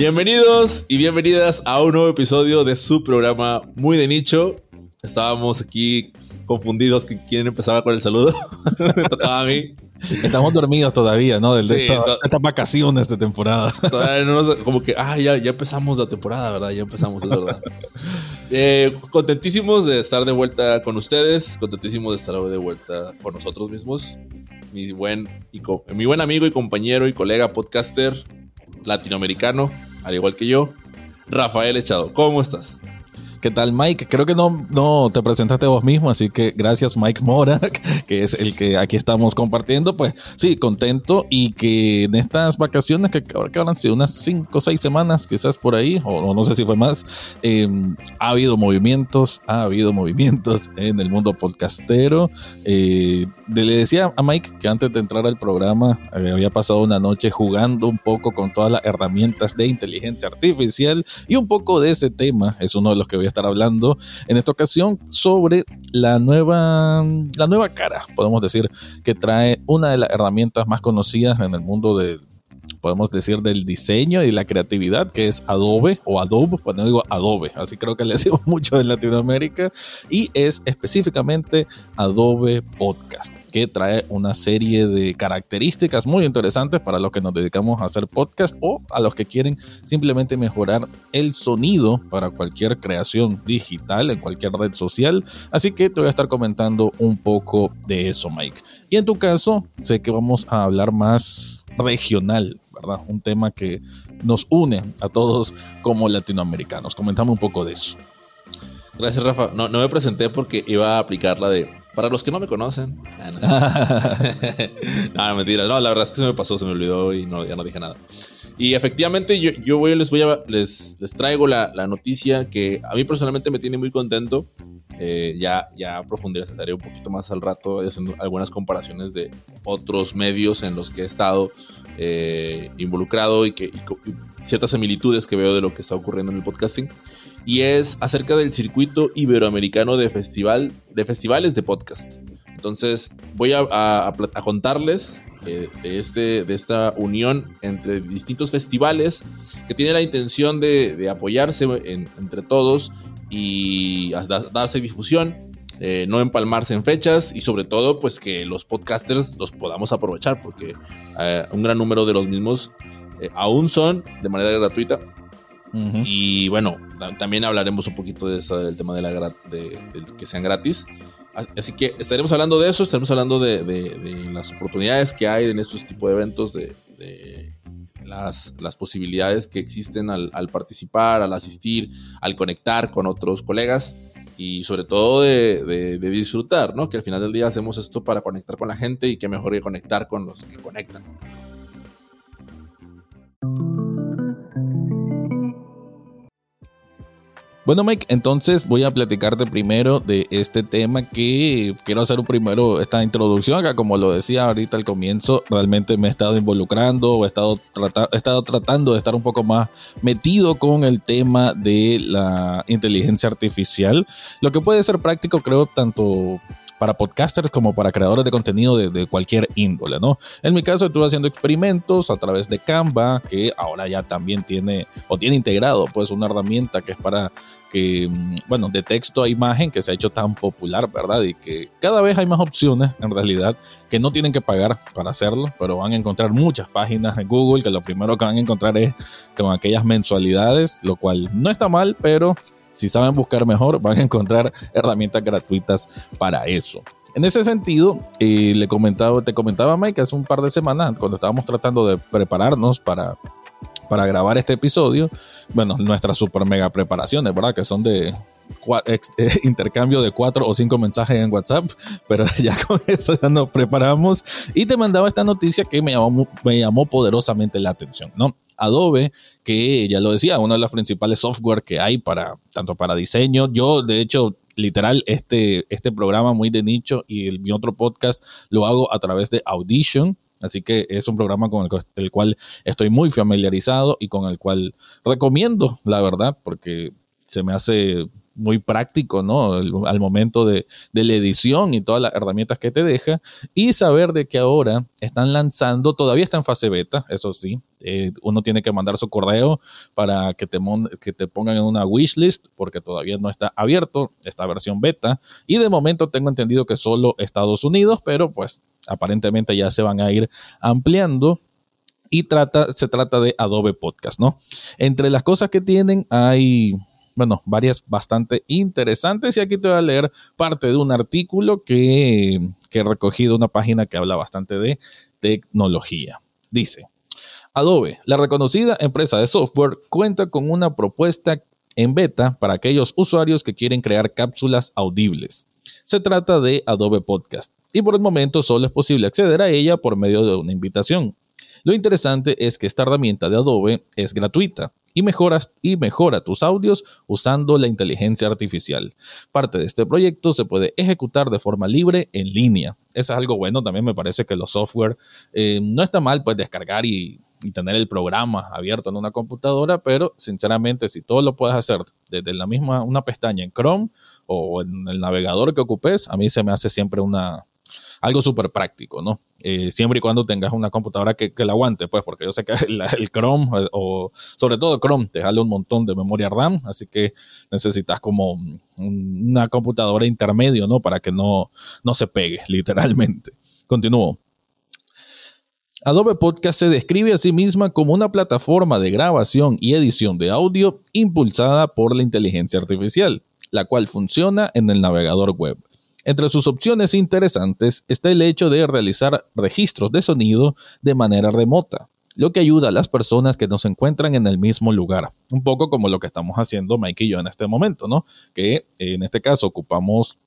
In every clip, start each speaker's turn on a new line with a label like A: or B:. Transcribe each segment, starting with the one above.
A: Bienvenidos y bienvenidas a un nuevo episodio de su programa muy de nicho. Estábamos aquí confundidos que quién empezaba con el saludo. Me tocaba a mí.
B: Estamos dormidos todavía, ¿no? De, estas vacaciones de temporada.
A: Todavía no como que, ah, ya, ya empezamos la temporada, ¿verdad? Ya empezamos, es verdad. Eh, contentísimos de estar de vuelta con ustedes, contentísimos de estar de vuelta con nosotros mismos. Mi buen, y mi buen amigo y compañero y colega podcaster latinoamericano, al igual que yo, Rafael Echado. ¿Cómo estás?
B: ¿Qué tal, Mike? Creo que no, no te presentaste vos mismo, así que gracias, Mike Mora, que es el que aquí estamos compartiendo. Pues sí, contento y que en estas vacaciones, que ahora que habrán sido unas 5 o 6 semanas, quizás por ahí, o no sé si fue más, em, ha habido movimientos, ha habido movimientos en el mundo podcastero. Eh, le decía a Mike que antes de entrar al programa eh, había pasado una noche jugando un poco con todas las herramientas de inteligencia artificial y un poco de ese tema es uno de los que voy a estar hablando en esta ocasión sobre la nueva, la nueva cara, podemos decir, que trae una de las herramientas más conocidas en el mundo de podemos decir, del diseño y la creatividad, que es Adobe o Adobe, no digo Adobe, así creo que le decimos mucho en Latinoamérica, y es específicamente Adobe Podcast que trae una serie de características muy interesantes para los que nos dedicamos a hacer podcast o a los que quieren simplemente mejorar el sonido para cualquier creación digital en cualquier red social. Así que te voy a estar comentando un poco de eso, Mike. Y en tu caso, sé que vamos a hablar más regional, ¿verdad? Un tema que nos une a todos como latinoamericanos. Comentamos un poco de eso.
A: Gracias, Rafa. No, no me presenté porque iba a aplicar la de para los que no me conocen. Ah, no, mentira. No, la verdad es que se me pasó, se me olvidó y no, ya no dije nada. Y efectivamente, yo, yo voy, les, voy a, les, les traigo la, la, noticia que a mí personalmente me tiene muy contento. Eh, ya, ya profundizaré un poquito más al rato haciendo algunas comparaciones de otros medios en los que he estado eh, involucrado y, que, y ciertas similitudes que veo de lo que está ocurriendo en el podcasting y es acerca del circuito iberoamericano de, festival, de festivales de podcast. Entonces voy a, contarles eh, de, este, de esta unión entre distintos festivales que tiene la intención de, apoyarse entre todos y darse difusión, eh, no empalmarse en fechas y sobre todo pues que los podcasters los podamos aprovechar porque eh, un gran número de los mismos aún son de manera gratuita y bueno, también hablaremos un poquito de eso, del tema de, la que sean gratis. Así que estaremos hablando de eso, estaremos hablando de, las oportunidades que hay en estos tipos de eventos, de, las, posibilidades que existen al, participar, al asistir, al conectar con otros colegas y sobre todo de, disfrutar, ¿no? Que al final del día hacemos esto para conectar con la gente y que mejor que conectar con los que conectan.
B: Bueno, Mike, entonces voy a platicarte primero de este tema que quiero hacer primero esta introducción acá, como lo decía ahorita al comienzo, realmente me he estado involucrando, he estado, he estado tratando de estar un poco más metido con el tema de la inteligencia artificial, lo que puede ser práctico creo tanto para podcasters como para creadores de contenido de, cualquier índole, ¿no? En mi caso estuve haciendo experimentos a través de Canva, que ahora ya también tiene o tiene integrado pues una herramienta que es para que, mm, bueno, de texto a imagen que se ha hecho tan popular, ¿verdad? Y que cada vez hay más opciones en realidad que no tienen que pagar para hacerlo, pero van a encontrar muchas páginas en Google que lo primero que van a encontrar es con aquellas mensualidades, lo cual no está mal, pero si saben buscar mejor, van a encontrar herramientas gratuitas para eso. En ese sentido, eh, le comentaba, te comentaba Mike hace un par de semanas, cuando estábamos tratando de prepararnos para, para grabar este episodio, bueno, nuestras super mega preparaciones, ¿verdad? Que son de eh, intercambio de cuatro o cinco mensajes en WhatsApp, pero ya con eso ya nos preparamos y te mandaba esta noticia que me llamó, me llamó poderosamente la atención, ¿no? Adobe, que ya lo decía, uno de los principales software que hay para, tanto para diseño. Yo, de hecho, literal, este, este programa muy de nicho y el, mi otro podcast lo hago a través de Audition. Así que es un programa con el, el, cual estoy muy familiarizado y con el cual recomiendo, la verdad, porque se me hace muy práctico, ¿no? al momento de, de, la edición y todas las herramientas que te deja. Y saber de que ahora están lanzando, todavía está en fase beta, eso sí. Eh, uno tiene que mandar su correo para que te, que te pongan en una wishlist porque todavía no está abierto esta versión beta. Y de momento tengo entendido que solo Estados Unidos, pero pues aparentemente ya se van a ir ampliando y trata, se trata de Adobe Podcast, ¿no? Entre las cosas que tienen hay, bueno, varias bastante interesantes y aquí te voy a leer parte de un artículo que, he recogido una página que habla bastante de tecnología. Dice, Adobe, la reconocida empresa de software, cuenta con una propuesta en beta para aquellos usuarios que quieren crear cápsulas audibles. Se trata de Adobe Podcast y por el momento solo es posible acceder a ella por medio de una invitación. Lo interesante es que esta herramienta de Adobe es gratuita y, mejoras, y mejora tus audios usando la inteligencia artificial. Parte de este proyecto se puede ejecutar de forma libre en línea. Eso es algo bueno, también me parece que los software eh, no está mal pues descargar y, tener el programa abierto en una computadora, pero sinceramente si todo lo puedes hacer desde la misma una pestaña en Chrome o en el navegador que ocupes, a mí se me hace siempre una, algo súper práctico, ¿no? Eh, siempre y cuando tengas una computadora que, la aguante, pues, porque yo sé que el, Chrome, eh, o sobre todo Chrome, te jale un montón de memoria RAM, así que necesitas como una computadora intermedio, ¿no? Para que no, no se pegue, literalmente. Continúo. Adobe Podcast se describe a sí misma como una plataforma de grabación y edición de audio impulsada por la inteligencia artificial, la cual funciona en el navegador web. Entre sus opciones interesantes está el hecho de realizar registros de sonido de manera remota, lo que ayuda a las personas que no se encuentran en el mismo lugar. Un poco como lo que estamos haciendo Mike y yo en este momento, ¿no? Que en este caso ocupamos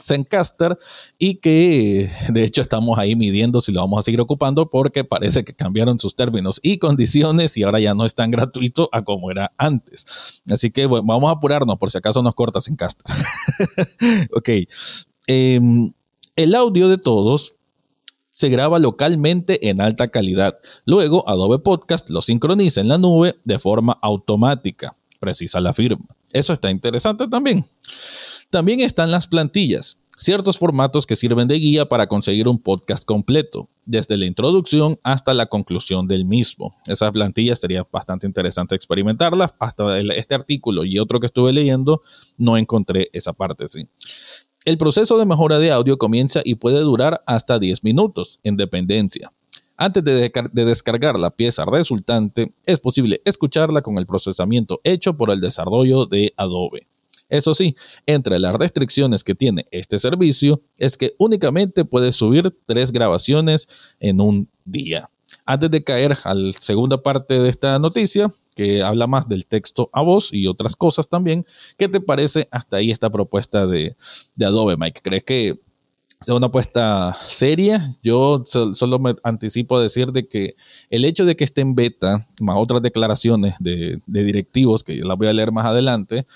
B: Zencaster y que de hecho estamos ahí midiendo si lo vamos a seguir ocupando porque parece que cambiaron sus términos y condiciones y ahora ya no es tan gratuito a como era antes. Así que vamos a apurarnos por si acaso nos corta Zencaster. ok, Em, el audio de todos se graba localmente en alta calidad. Luego, Adobe Podcast lo sincroniza en la nube de forma automática, precisa la firma. Eso está interesante también. También están las plantillas, ciertos formatos que sirven de guía para conseguir un podcast completo, desde la introducción hasta la conclusión del mismo. Esas plantillas sería bastante interesante experimentarlas. Hasta este artículo y otro que estuve leyendo, no encontré esa parte, sí. El proceso de mejora de audio comienza y puede durar hasta 10 minutos en dependencia. Antes de, descargar la pieza resultante, es posible escucharla con el procesamiento hecho por el desarrollo de Adobe. Eso sí, entre las restricciones que tiene este servicio es que únicamente puedes subir tres grabaciones en un día. Antes de caer a la segunda parte de esta noticia, que habla más del texto a voz y otras cosas también, ¿qué te parece hasta ahí esta propuesta de, Adobe, Mike? ¿Crees que sea una apuesta seria? Yo solo me anticipo a decir de que el hecho de que esté en beta, más otras declaraciones de, directivos, que yo las voy a leer más adelante,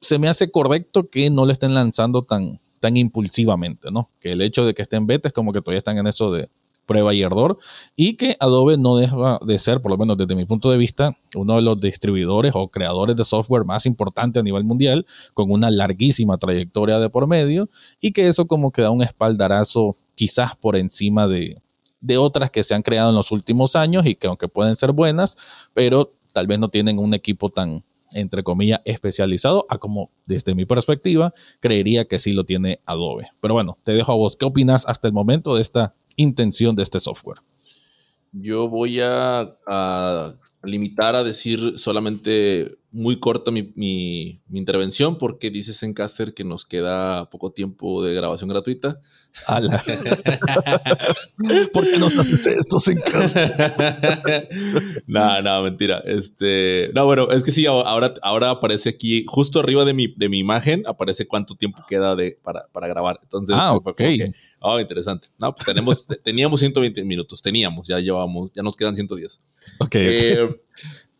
B: se me hace correcto que no lo estén lanzando tan, tan impulsivamente, ¿no? Que el hecho de que esté en beta es como que todavía están en eso de, prueba y error, y que Adobe no deja de ser, por lo menos desde mi punto de vista, uno de los distribuidores o creadores de software más importantes a nivel mundial, con una larguísima trayectoria de por medio, y que eso como que da un espaldarazo quizás por encima de, de otras que se han creado en los últimos años y que aunque pueden ser buenas, pero tal vez no tienen un equipo tan, entre comillas, especializado, a como desde mi perspectiva, creería que sí lo tiene Adobe. Pero bueno, te dejo a vos. ¿Qué opinas hasta el momento de esta intención de este software?
A: Yo voy a, limitar a decir solamente muy corta mi, intervención porque dice Zencaster que nos queda poco tiempo de grabación gratuita.
B: ¿Por qué nos haces esto, Zencaster?
A: no, no, mentira. Este, no, bueno, es que sí, ahora, ahora aparece aquí, justo arriba de mi, de mi imagen, aparece cuánto tiempo queda de, para, para grabar. Entonces,
B: ah, ok.
A: Oh, interesante. No, pues tenemos, teníamos 120 minutos, teníamos, ya llevamos, ya nos quedan 110.
B: Ok.
A: Eh,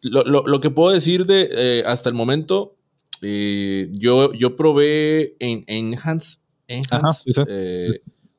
A: lo, que puedo decir de eh, hasta el momento, eh, yo, yo probé en Enhance,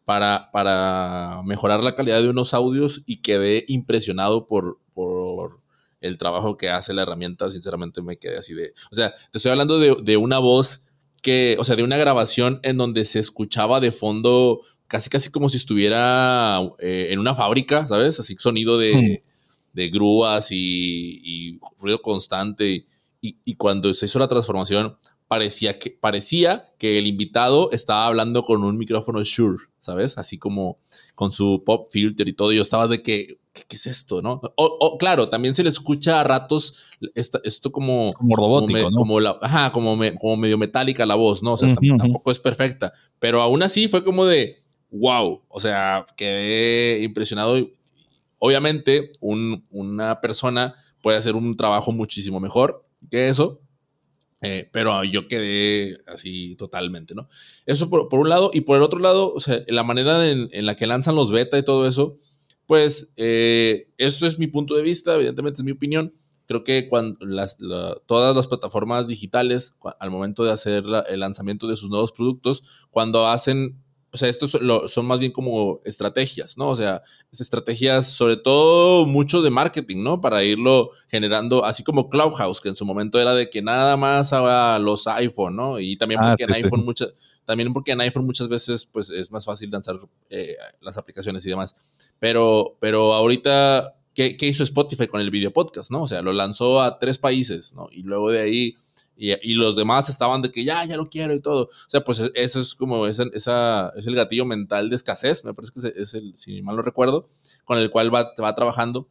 A: Para, para mejorar la calidad de unos audios y quedé impresionado por, por el trabajo que hace la herramienta. Sinceramente me quedé así de... O sea, te estoy hablando de, de una voz que, o sea, de una grabación en donde se escuchaba de fondo casi casi como si estuviera eh, en una fábrica, ¿sabes? Así sonido de, de grúas y, ruido constante. Y, y, cuando se hizo la transformación, parecía que, parecía que el invitado estaba hablando con un micrófono Shure, ¿sabes? Así como con su pop filter y todo. Y yo estaba de que, ¿qué, es esto, no? O, claro, también se le escucha a ratos esto como...
B: Como robótico,
A: como,
B: ¿no?
A: Como la, ajá, como, como medio metálica la voz, ¿no? O sea, tampoco es perfecta. Pero aún así fue como de, wow, o sea, quedé impresionado. Obviamente, una persona puede hacer un trabajo muchísimo mejor que eso, eh, pero yo quedé así totalmente, ¿no? Eso por, un lado. Y por el otro lado, o sea, la manera en, la que lanzan los beta y todo eso, pues eh, esto es mi punto de vista, evidentemente es mi opinión. Creo que cuando las, todas las plataformas digitales, al momento de hacer el lanzamiento de sus nuevos productos, cuando hacen o sea, estos son, más bien como estrategias, ¿no? O sea, estrategias sobre todo mucho de marketing, ¿no? Para irlo generando, así como Clubhouse, que en su momento era de que nada más haga los iPhone, ¿no? Y también ah, porque en iPhone muchas, también porque en iPhone muchas veces pues es más fácil lanzar eh, las aplicaciones y demás. Pero, pero ahorita, ¿qué, ¿qué hizo Spotify con el video podcast, no? O sea, lo lanzó a tres países, ¿no? Y luego de ahí y, los demás estaban de que ya, ya lo quiero y todo. O sea, pues eso es como esa, esa es el gatillo mental de escasez, me parece que es el, si mal no recuerdo, con el cual va, va trabajando.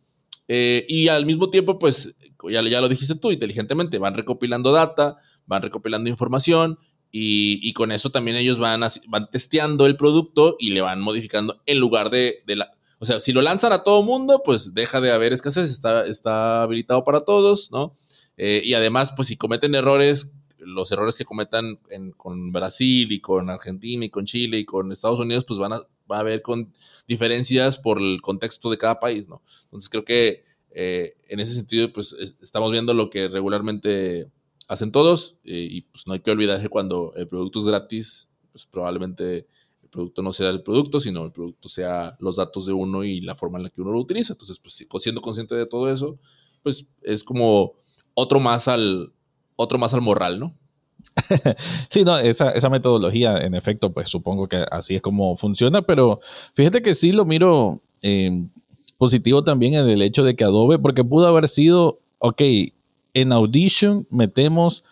A: Eh, y al mismo tiempo, pues, ya, ya lo dijiste tú, inteligentemente, van recopilando data, van recopilando información y, y, con eso también ellos van, van testeando el producto y le van modificando en lugar de, de la... O sea, si lo lanzan a todo mundo, pues deja de haber escasez, está, está habilitado para todos, ¿no? Eh, y además, pues si cometen errores, los errores que cometan con Brasil y con Argentina y con Chile y con Estados Unidos, pues van a, va a haber con diferencias por el contexto de cada país, ¿no? Entonces creo que eh, en ese sentido, pues estamos viendo lo que regularmente hacen todos eh, y pues no hay que olvidar que cuando el producto es gratis, pues probablemente el producto no sea el producto, sino el producto sea los datos de uno y la forma en la que uno lo utiliza. Entonces, pues siendo consciente de todo eso, pues es como otro más al, otro más al moral, ¿no?
B: sí, no, esa, esa, metodología, en efecto, pues supongo que así es como funciona, pero fíjate que sí lo miro eh, positivo también en el hecho de que Adobe, porque pudo haber sido, ok, en Audition metemos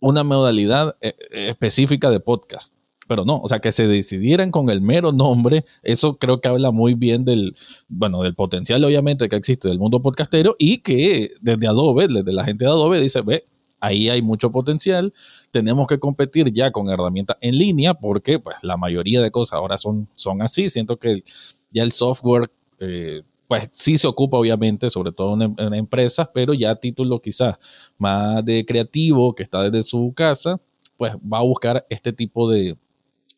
B: una modalidad eh, específica de podcast pero no, o sea, que se decidieran con el mero nombre, eso creo que habla muy bien del, bueno, del potencial obviamente que existe del mundo podcastero y que desde Adobe, desde la gente de Adobe dice, ve, ahí hay mucho potencial, tenemos que competir ya con herramientas en línea porque pues la mayoría de cosas ahora son, son así, siento que ya el software... Eh, pues sí se ocupa obviamente, sobre todo en, en, empresas, pero ya a título quizás más de creativo que está desde su casa, pues va a buscar este tipo de,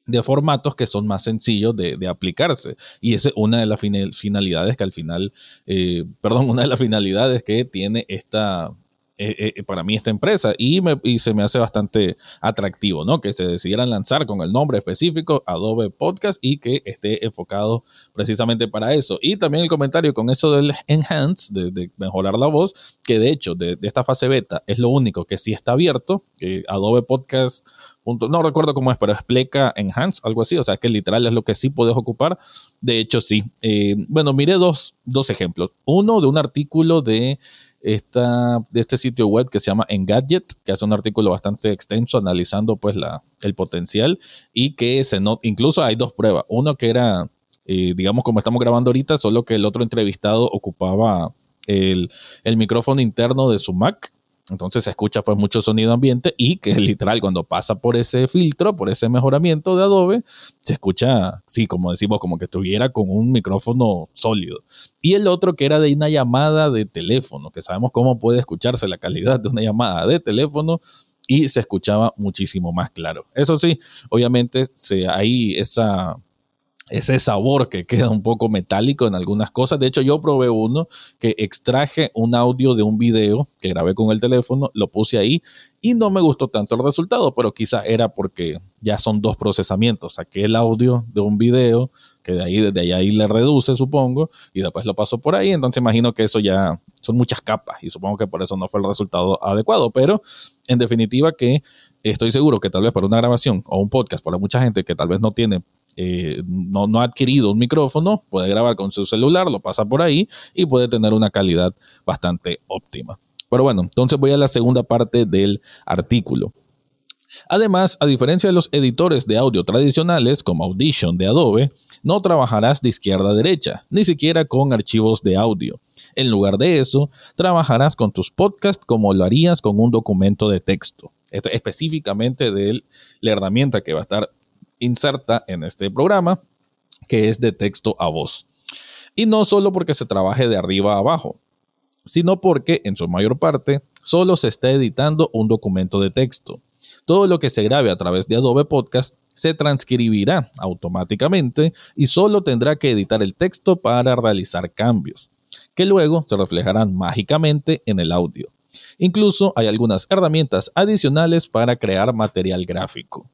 B: de formatos que son más sencillos de, aplicarse. Y esa es una de las finalidades que al final, eh, perdón, una de las finalidades que tiene esta, eh, eh, para mí esta empresa y, me, se me hace bastante atractivo, ¿no? Que se decidieran lanzar con el nombre específico Adobe Podcast y que esté enfocado precisamente para eso. Y también el comentario con eso del enhance, de, mejorar la voz, que de hecho de, esta fase beta es lo único que sí está abierto, Adobe Podcast, no recuerdo cómo es, pero explica enhance, algo así, o sea que literal es lo que sí puedes ocupar. De hecho, sí. Eh, bueno, miré dos, dos ejemplos. Uno de un artículo de esta, de este sitio web que se llama Engadget, que hace un artículo bastante extenso analizando pues la, el potencial y que se incluso hay dos pruebas. Uno que era, eh, digamos como estamos grabando ahorita, solo que el otro entrevistado ocupaba el, el micrófono interno de su Mac entonces se escucha pues mucho sonido ambiente y que literal cuando pasa por ese filtro, por ese mejoramiento de Adobe, se escucha, sí, como decimos, como que estuviera con un micrófono sólido. Y el otro que era de una llamada de teléfono, que sabemos cómo puede escucharse la calidad de una llamada de teléfono y se escuchaba muchísimo más claro. Eso sí, obviamente se, hay esa ese sabor que queda un poco metálico en algunas cosas. De hecho, yo probé uno que extraje un audio de un video que grabé con el teléfono, lo puse ahí y no me gustó tanto el resultado, pero quizá era porque ya son dos procesamientos. Saqué el audio de un video, que de ahí, desde ahí le reduce, supongo, y después lo paso por ahí. Entonces imagino que eso ya son muchas capas y supongo que por eso no fue el resultado adecuado. Pero en definitiva que estoy seguro que tal vez para una grabación o un podcast, para mucha gente que tal vez no tiene eh, no, ha adquirido un micrófono, puede grabar con su celular, lo pasa por ahí y puede tener una calidad bastante óptima. Pero bueno, entonces voy a la segunda parte del artículo. Además, a diferencia de los editores de audio tradicionales como Audition de Adobe, no trabajarás de izquierda a derecha, ni siquiera con archivos de audio. En lugar de eso, trabajarás con tus podcasts como lo harías con un documento de texto. Esto específicamente de la herramienta que va a estar inserta en este programa, que es de texto a voz. Y no solo porque se trabaje de arriba a abajo, sino porque en su mayor parte solo se está editando un documento de texto. Todo lo que se grabe a través de Adobe Podcast se transcribirá automáticamente y solo tendrá que editar el texto para realizar cambios, que luego se reflejarán mágicamente en el audio. Incluso hay algunas herramientas adicionales para crear material gráfico.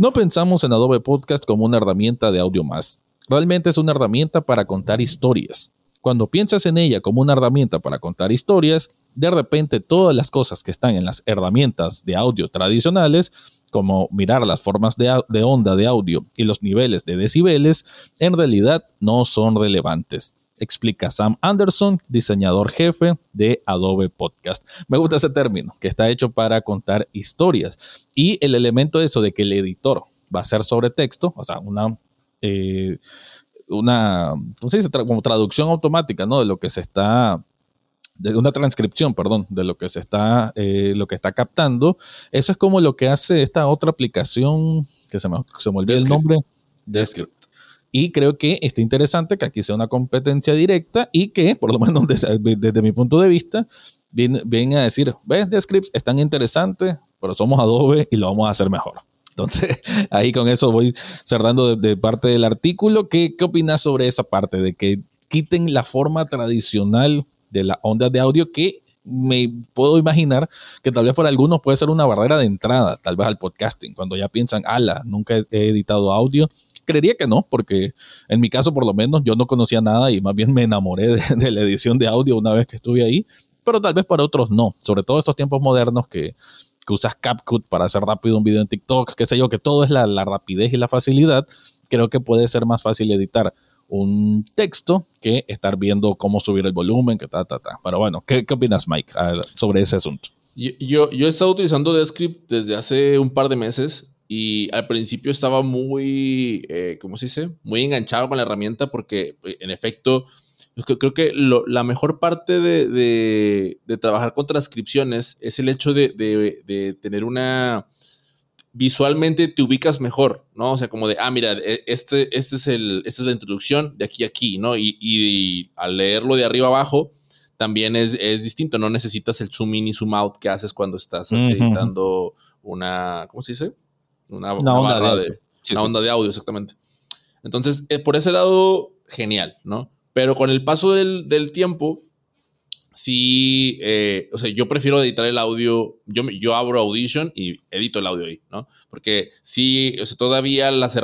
B: No pensamos en Adobe Podcast como una herramienta de audio más. Realmente es una herramienta para contar historias. Cuando piensas en ella como una herramienta para contar historias, de repente todas las cosas que están en las herramientas de audio tradicionales, como mirar las formas de, onda de audio y los niveles de decibeles, en realidad no son relevantes explica Sam Anderson, diseñador jefe de Adobe Podcast. Me gusta ese término, que está hecho para contar historias. Y el elemento de eso de que el editor va a ser sobre texto, o sea, una... Eh, una, como traducción automática, ¿no? De lo que se está de una transcripción, perdón, de lo que se está, eh, lo que está captando. Eso es como lo que hace esta otra aplicación que se me, se me olvidó el nombre. Descript. Y creo que está interesante que aquí sea una competencia directa y que, por lo menos desde, mi punto de vista, viene, a decir, ves, Scripts están interesantes, pero somos Adobe y lo vamos a hacer mejor. Entonces, ahí con eso voy cerrando de, parte del artículo. ¿Qué, ¿Qué opinas sobre esa parte? De que quiten la forma tradicional de la onda de audio que me puedo imaginar que tal vez para algunos puede ser una barrera de entrada, tal vez al podcasting, cuando ya piensan, ala, nunca he editado audio creería que no, porque en mi caso por lo menos yo no conocía nada y más bien me enamoré de, la edición de audio una vez que estuve ahí, pero tal vez para otros no, sobre todo estos tiempos modernos que, usas CapCut para hacer rápido un video en TikTok, qué sé yo, que todo es la, rapidez y la facilidad, creo que puede ser más fácil editar un texto que estar viendo cómo subir el volumen, que ta, ta, ta. Pero bueno, ¿qué, qué opinas, Mike, sobre ese asunto?
A: Yo, yo, yo, he estado utilizando Descript desde hace un par de meses y al principio estaba muy, eh, ¿cómo se dice? Muy enganchado con la herramienta porque, eh, en efecto, creo que la mejor parte de, trabajar con transcripciones es el hecho de, tener una... Visualmente te ubicas mejor, ¿no? O sea, como de, ah, mira, e, este, este es el, esta es la introducción de aquí a aquí, ¿no? Y, al leerlo de arriba abajo, también es, distinto. No necesitas el zoom in y zoom out que haces cuando estás editando una, ¿cómo se dice? Una, onda, de, onda de audio, exactamente. Entonces, eh, por ese lado, genial, ¿no? Pero con el paso del, tiempo, sí, eh, o sea, yo prefiero editar el audio, yo, yo abro Audition y edito el audio ahí, ¿no? Porque sí, o sea, todavía las,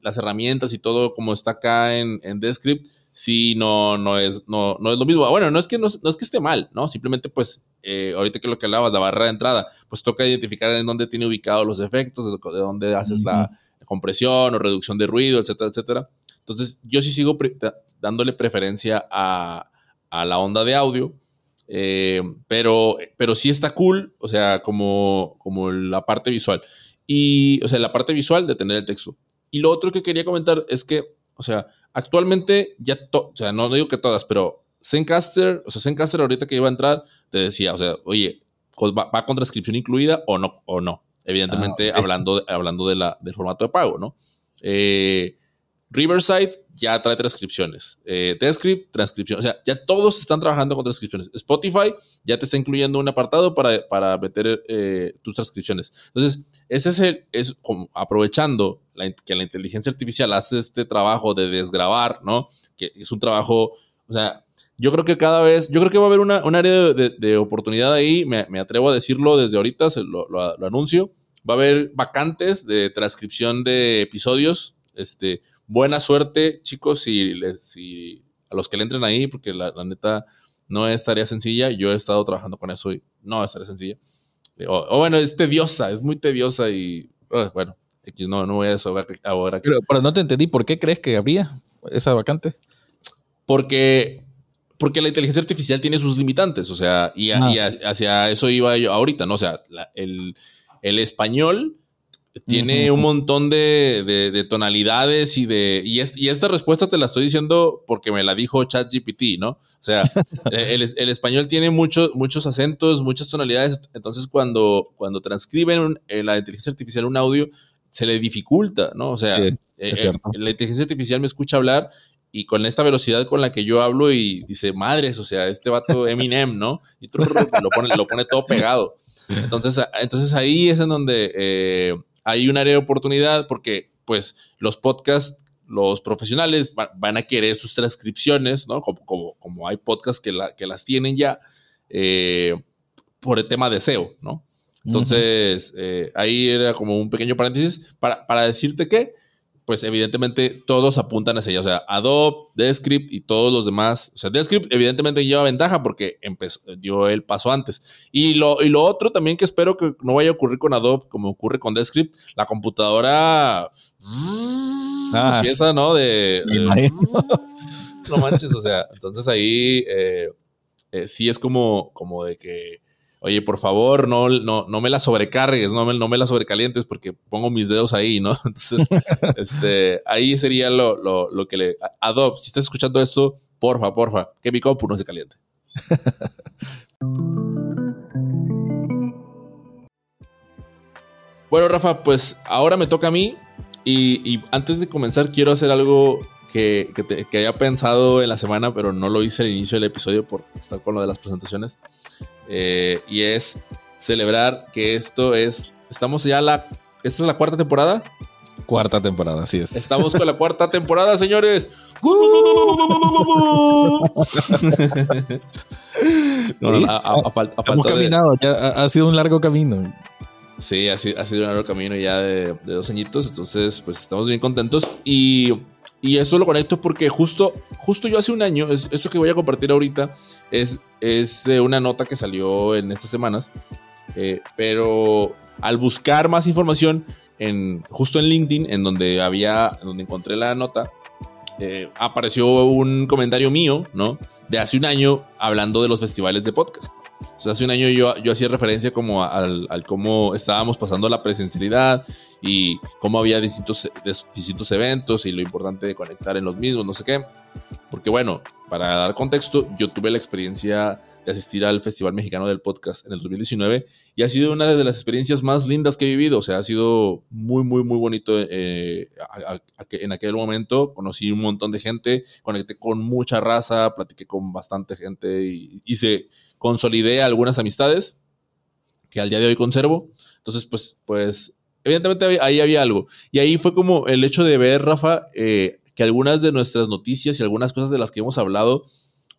A: las herramientas y todo como está acá en, en Descript, sí, no, no, es, no, no es lo mismo. Bueno, no es que, no, es que esté mal, ¿no? Simplemente, pues, eh, ahorita que lo que hablabas, la barrera de entrada, pues toca identificar en dónde tiene ubicados los efectos, de, dónde haces la compresión o reducción de ruido, etcétera, etcétera. Entonces, yo sí sigo dándole preferencia a, a, la onda de audio, eh, pero, pero sí está cool, o sea, como, como la parte visual. Y, o sea, la parte visual de tener el texto. Y lo otro que quería comentar es que, o sea, actualmente ya, o sea, no digo que todas, pero Zencaster, o sea, Zencaster ahorita que iba a entrar, te decía, o sea, oye, ¿va, con transcripción incluida o no? O no. Evidentemente, ah, hablando, hablando de la, del formato de pago, ¿no? Eh, Riverside ya trae transcripciones. Eh, Descript, transcripción. O sea, ya todos están trabajando con transcripciones. Spotify ya te está incluyendo un apartado para, para meter eh, tus transcripciones. Entonces, ese es el, es aprovechando que la inteligencia artificial hace este trabajo de desgrabar, ¿no? Que es un trabajo, o sea, yo creo que cada vez, yo creo que va a haber una, un área de, oportunidad ahí, me, me, atrevo a decirlo desde ahorita, se lo, lo, lo anuncio. Va a haber vacantes de transcripción de episodios, este, buena suerte, chicos, si, les, a los que le entren ahí, porque la, neta no es tarea sencilla. Yo he estado trabajando con eso y no es tarea sencilla. O, bueno, es tediosa, es muy tediosa y bueno, no, no voy a saber ahora.
B: Pero, pero no te entendí, ¿por qué crees que habría esa vacante?
A: Porque porque la inteligencia artificial tiene sus limitantes, o sea, y, ah. hacia eso iba yo ahorita, ¿no? O sea, el, el, español tiene un montón de, tonalidades y de. Y, esta respuesta te la estoy diciendo porque me la dijo ChatGPT, ¿no? O sea, el, español tiene muchos muchos acentos, muchas tonalidades. Entonces, cuando, cuando transcriben en la inteligencia artificial un audio, se le dificulta, ¿no? O sea, eh, eh, la inteligencia artificial me escucha hablar y con esta velocidad con la que yo hablo y dice, madres, o sea, este vato Eminem, ¿no? Y lo pone, lo pone todo pegado. Entonces, entonces ahí es en donde eh, hay un área de oportunidad porque pues los podcasts, los profesionales van a querer sus transcripciones, ¿no? Como, como, como hay podcasts que, la, que las tienen ya eh, por el tema de SEO, ¿no? Entonces, eh, ahí era como un pequeño paréntesis para, para decirte que pues evidentemente todos apuntan hacia ella. O sea, Adobe, Descript y todos los demás. O sea, Descript evidentemente lleva ventaja porque empezó, dio el paso antes. Y lo, y lo otro también que espero que no vaya a ocurrir con Adobe como ocurre con Descript, la computadora ah, empieza, ¿no? De, no manches, o sea, entonces ahí eh, eh, sí es como, como de que oye, por favor, no, no, no me la sobrecargues, no me, no me la sobrecalientes porque pongo mis dedos ahí, ¿no? Entonces, este, ahí sería lo, lo, lo, que le... Adobe, si estás escuchando esto, porfa, porfa, que mi compu no se caliente. bueno, Rafa, pues ahora me toca a mí y, y antes de comenzar quiero hacer algo que, que, que, haya pensado en la semana, pero no lo hice al inicio del episodio por estar con lo de las presentaciones. Eh, y es celebrar que esto es, estamos ya la, esta es la cuarta temporada.
B: Cuarta temporada, así es.
A: Estamos con la cuarta temporada, señores.
B: Hemos caminado, ha, sido un largo camino.
A: Sí, ha sido, ha sido un largo camino ya de, de, dos añitos, entonces pues estamos bien contentos y y esto lo conecto porque justo, justo yo hace un año, es, esto que voy a compartir ahorita es, es una nota que salió en estas semanas, eh, pero al buscar más información en, justo en LinkedIn, en donde había, donde encontré la nota, eh, apareció un comentario mío, ¿no? De hace un año hablando de los festivales de podcast hace un año yo, yo hacía referencia como al, al, cómo estábamos pasando la presencialidad y cómo había distintos, distintos eventos y lo importante de conectar en los mismos, no sé qué. Porque bueno, para dar contexto, yo tuve la experiencia de asistir al Festival Mexicano del Podcast en el 2019 y ha sido una de las experiencias más lindas que he vivido. O sea, ha sido muy, muy, muy bonito. Eh, en aquel momento conocí un montón de gente, conecté con mucha raza, platiqué con bastante gente y hice consolidé algunas amistades que al día de hoy conservo. Entonces, pues, pues, evidentemente ahí había algo. Y ahí fue como el hecho de ver, Rafa, eh, que algunas de nuestras noticias y algunas cosas de las que hemos hablado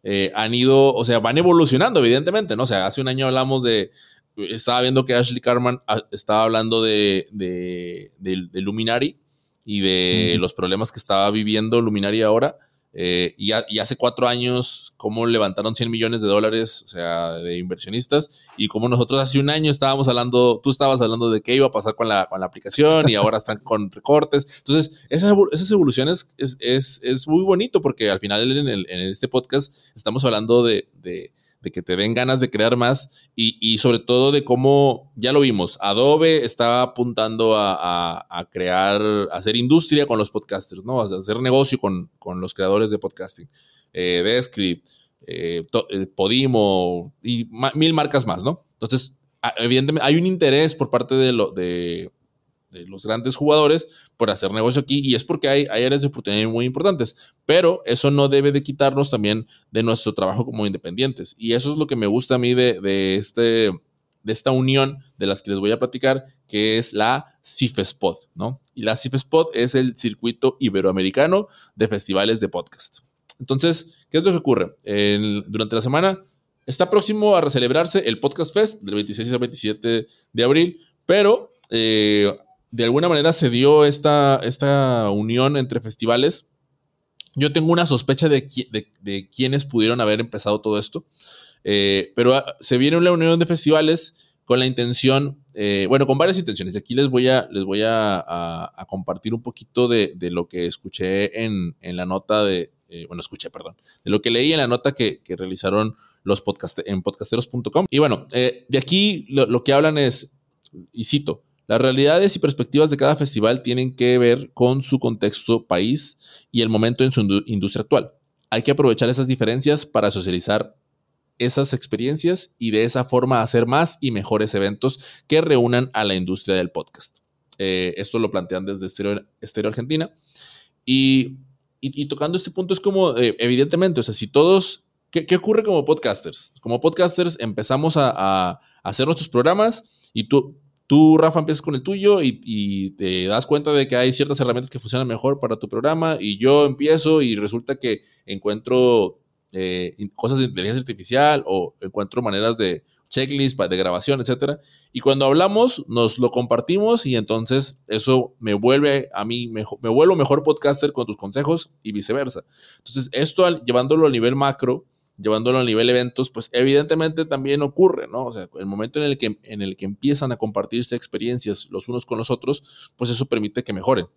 A: eh, han ido, o sea, van evolucionando, evidentemente, ¿no? O sea, hace un año hablamos de, estaba viendo que Ashley Carman ah, estaba hablando de, de, de, Luminari y de los problemas que estaba viviendo Luminari ahora. Eh, y, hace cuatro años, cómo levantaron 100 millones de dólares, o sea, de inversionistas, y como nosotros hace un año estábamos hablando, tú estabas hablando de qué iba a pasar con la, con la aplicación y ahora están con recortes. Entonces, esas, esas evoluciones es, es, es, muy bonito porque al final en, este podcast estamos hablando de de que te den ganas de crear más y, sobre todo de cómo, ya lo vimos, Adobe está apuntando a, crear, a hacer industria con los podcasters, ¿no? A hacer negocio con, los creadores de podcasting. Eh, Descript, eh, eh, Podimo y mil marcas más, ¿no? Entonces, evidentemente hay un interés por parte de, lo, de, de los grandes jugadores por hacer negocio aquí y es porque hay, hay áreas de oportunidad muy importantes, pero eso no debe de quitarnos también de nuestro trabajo como independientes y eso es lo que me gusta a mí de, este, de esta unión de las que les voy a platicar, que es la CIFESPOD, ¿no? Y la CIFESPOD es el circuito iberoamericano de festivales de podcast. Entonces, ¿qué es lo que ocurre? durante la semana está próximo a celebrarse el Podcast Fest del 26 al 27 de abril, pero eh, de alguna manera se dio esta, esta unión entre festivales. Yo tengo una sospecha de, de, quiénes pudieron haber empezado todo esto, eh, pero ah, se viene una unión de festivales con la intención, eh, bueno, con varias intenciones. Aquí les voy a, les voy a, compartir un poquito de, lo que escuché en, la nota de, bueno, escuché, perdón, de lo que leí en la nota que, realizaron los podcast, en podcasteros.com. Y bueno, de aquí lo, que hablan es, y cito, las realidades y perspectivas de cada festival tienen que ver con su contexto país y el momento en su industria actual. Hay que aprovechar esas diferencias para socializar esas experiencias y de esa forma hacer más y mejores eventos que reúnan a la industria del podcast. Eh, esto lo plantean desde Estéreo, Argentina. Y, tocando este punto es como, eh, evidentemente, o sea, si todos, ¿qué, ocurre como podcasters? Como podcasters empezamos a, a hacer nuestros programas y tú, Tú, Rafa, empiezas con el tuyo y, te das cuenta de que hay ciertas herramientas que funcionan mejor para tu programa y yo empiezo y resulta que encuentro eh, cosas de inteligencia artificial o encuentro maneras de checklist de grabación, etcétera. Y cuando hablamos, nos lo compartimos y entonces eso me vuelve a mí, mejor, me vuelvo mejor podcaster con tus consejos y viceversa. Entonces, esto llevándolo a nivel macro, llevándolo a nivel eventos, pues evidentemente también ocurre, ¿no? O sea, el momento en el que, en el que empiezan a compartirse experiencias los unos con los otros, pues eso permite que mejoren.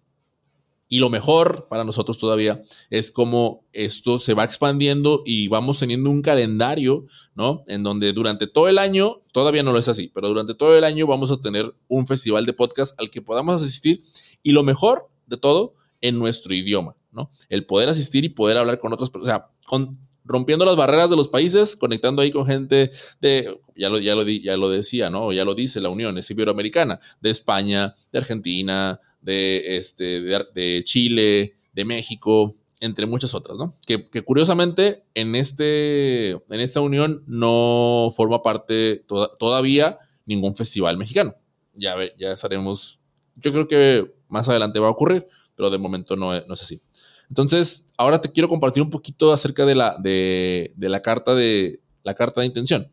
A: Y lo mejor para nosotros todavía es cómo esto se va expandiendo y vamos teniendo un calendario, ¿no? En donde durante todo el año, todavía no lo es así, pero durante todo el año vamos a tener un festival de podcast al que podamos asistir y lo mejor de todo en nuestro idioma, ¿no? El poder asistir y poder hablar con otros, o sea, con rompiendo las barreras de los países, conectando ahí con gente de, ya lo, ya lo, ya lo decía, ¿no? Ya lo dice la Unión, es iberoamericana, de España, de Argentina, de, este, de, Chile, de México, entre muchas otras, ¿no? Que, curiosamente en, este, en esta unión no forma parte todavía ningún festival mexicano. Ya, ya estaremos, yo creo que más adelante va a ocurrir, pero de momento no, no es así. Entonces, ahora te quiero compartir un poquito acerca de la, de, la, carta, de, la carta de intención.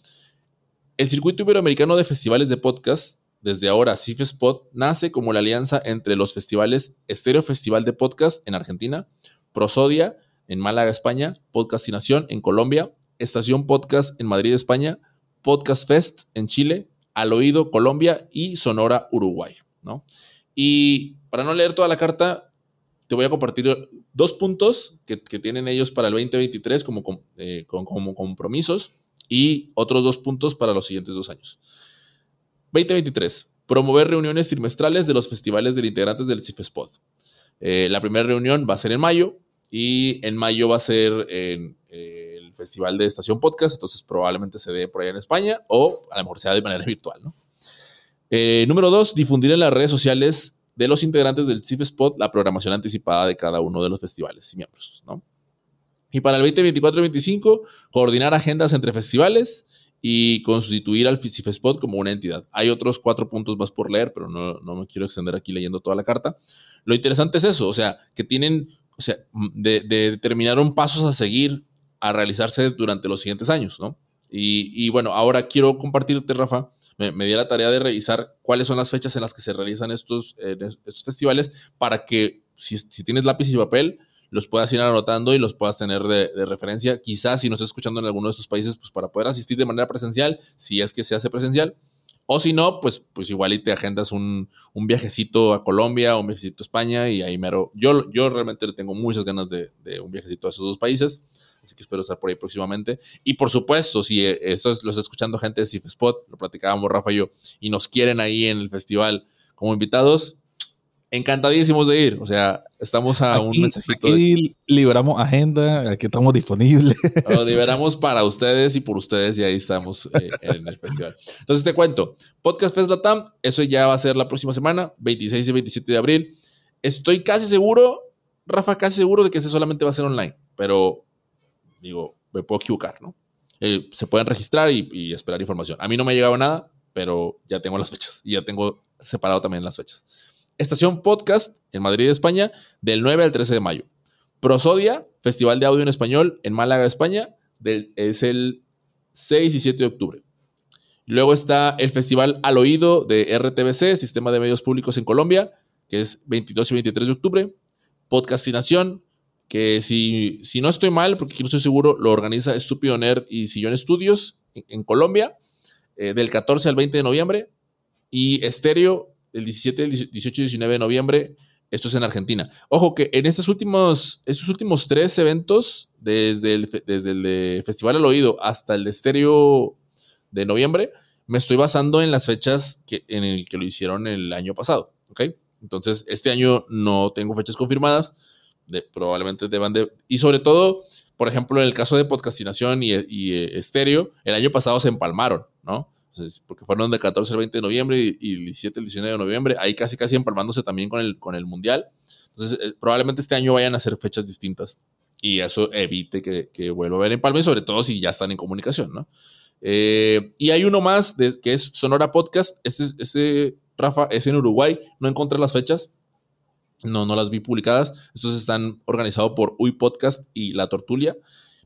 A: El Circuito Iberoamericano de Festivales de Podcast, desde ahora CIFESPOT, nace como la alianza entre los festivales Estéreo Festival de Podcast en Argentina, Prosodia en Málaga, España, Podcastinación en Colombia, Estación Podcast en Madrid, España, Podcast Fest en Chile, Al Oído, Colombia y Sonora, Uruguay. ¿no? Y para no leer toda la carta, te voy a compartir dos puntos que, tienen ellos para el 2023 como, eh, como compromisos y otros dos puntos para los siguientes dos años. 2023. Promover reuniones trimestrales de los festivales de integrantes del CIFESPOD. Eh, la primera reunión va a ser en mayo y en mayo va a ser en eh, el Festival de Estación Podcast, entonces probablemente se dé por allá en España o a lo mejor sea de manera virtual. ¿no? número dos, difundir en las redes sociales de los integrantes del CIF Spot la programación anticipada de cada uno de los festivales y miembros. ¿no? Y para el 2024-2025, coordinar agendas entre festivales y constituir al CIF Spot como una entidad. Hay otros cuatro puntos más por leer, pero no, no, me quiero extender aquí leyendo toda la carta. Lo interesante es eso, o sea, que tienen, o sea, de, de determinaron pasos a seguir a realizarse durante los siguientes años, ¿no? Y, y bueno, ahora quiero compartirte, Rafa, me, di la tarea de revisar cuáles son las fechas en las que se realizan estos, estos festivales para que si, tienes lápiz y papel, los puedas ir anotando y los puedas tener de, referencia. Quizás si nos estás escuchando en alguno de estos países, pues para poder asistir de manera presencial, si es que se hace presencial. O si no, pues, pues igual y te agendas un, un viajecito a Colombia, un viajecito a España y ahí mero. Yo, yo realmente tengo muchas ganas de un viajecito a esos dos países así que espero estar por ahí próximamente. Y por supuesto, si eh, esto lo está escuchando gente de Spot, lo platicábamos Rafa y yo, y nos quieren ahí en el festival como invitados, encantadísimos de ir. O sea, estamos a un mensajito.
B: Aquí liberamos agenda, aquí estamos disponibles.
A: Lo liberamos para ustedes y por ustedes y ahí estamos eh, en el festival. Entonces te cuento, Podcast Fest Latam, eso ya va a ser la próxima semana, 26 y 27 de abril. Estoy casi seguro, Rafa, casi seguro de que ese solamente va a ser online, pero digo, me puedo equivocar, ¿no? Eh, se pueden registrar y, esperar información. A mí no me ha llegado nada, pero ya tengo las fechas y ya tengo separado también las fechas. Estación Podcast en Madrid, España, del 9 al 13 de mayo. Prosodia, Festival de Audio en Español en Málaga, España, es el 6 y 7 de octubre. Luego está el Festival Al Oído de RTBC, Sistema de Medios Públicos en Colombia, que es 22 y 23 de octubre. Podcastinación, que si, si no estoy mal, porque no estoy seguro, lo organiza Estúpido Nerd y Sillón Estudios en, Colombia, eh, del 14 al 20 de noviembre. Y Estéreo, el 17, 18 y 19 de noviembre. Esto es en Argentina. Ojo que en estos últimos, estos últimos tres eventos, desde el, desde el Festival al Oído hasta el de Estéreo de noviembre, me estoy basando en las fechas que, en el que lo hicieron el año pasado. ¿Ok? Entonces, este año no tengo fechas confirmadas. De, probablemente deban de. Y sobre todo, por ejemplo, en el caso de podcastinación y, y eh, estéreo, el año pasado se empalmaron, ¿no? porque fueron de 14 al 20 de noviembre y, y 17 al 19 de noviembre, ahí casi casi empalmándose también con el, con el Mundial. Entonces, eh, probablemente este año vayan a ser fechas distintas y eso evite que, que vuelva a haber empalme, sobre todo si ya están en comunicación, ¿no? Eh, y hay uno más de, que es Sonora Podcast. Este, este, Rafa, es en Uruguay. No encontré las fechas. No, no las vi publicadas. Estos están organizados por Uy Podcast y La Tortulia.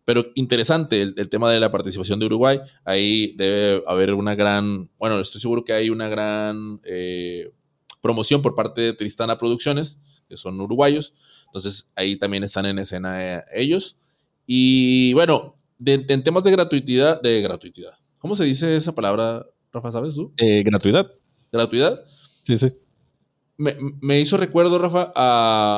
A: Pero interesante el, tema de la participación de Uruguay. Ahí debe haber una gran, bueno, estoy seguro que hay una gran eh, promoción por parte de Tristana Producciones, que son uruguayos. Entonces ahí también están en escena eh, ellos. Y bueno, en temas de gratuidad, de gratuidad. ¿Cómo se dice esa palabra, Rafa? ¿Sabes tú?
B: Eh, gratuidad.
A: ¿Gratuidad?
B: Sí, sí.
A: Me, hizo recuerdo, Rafa,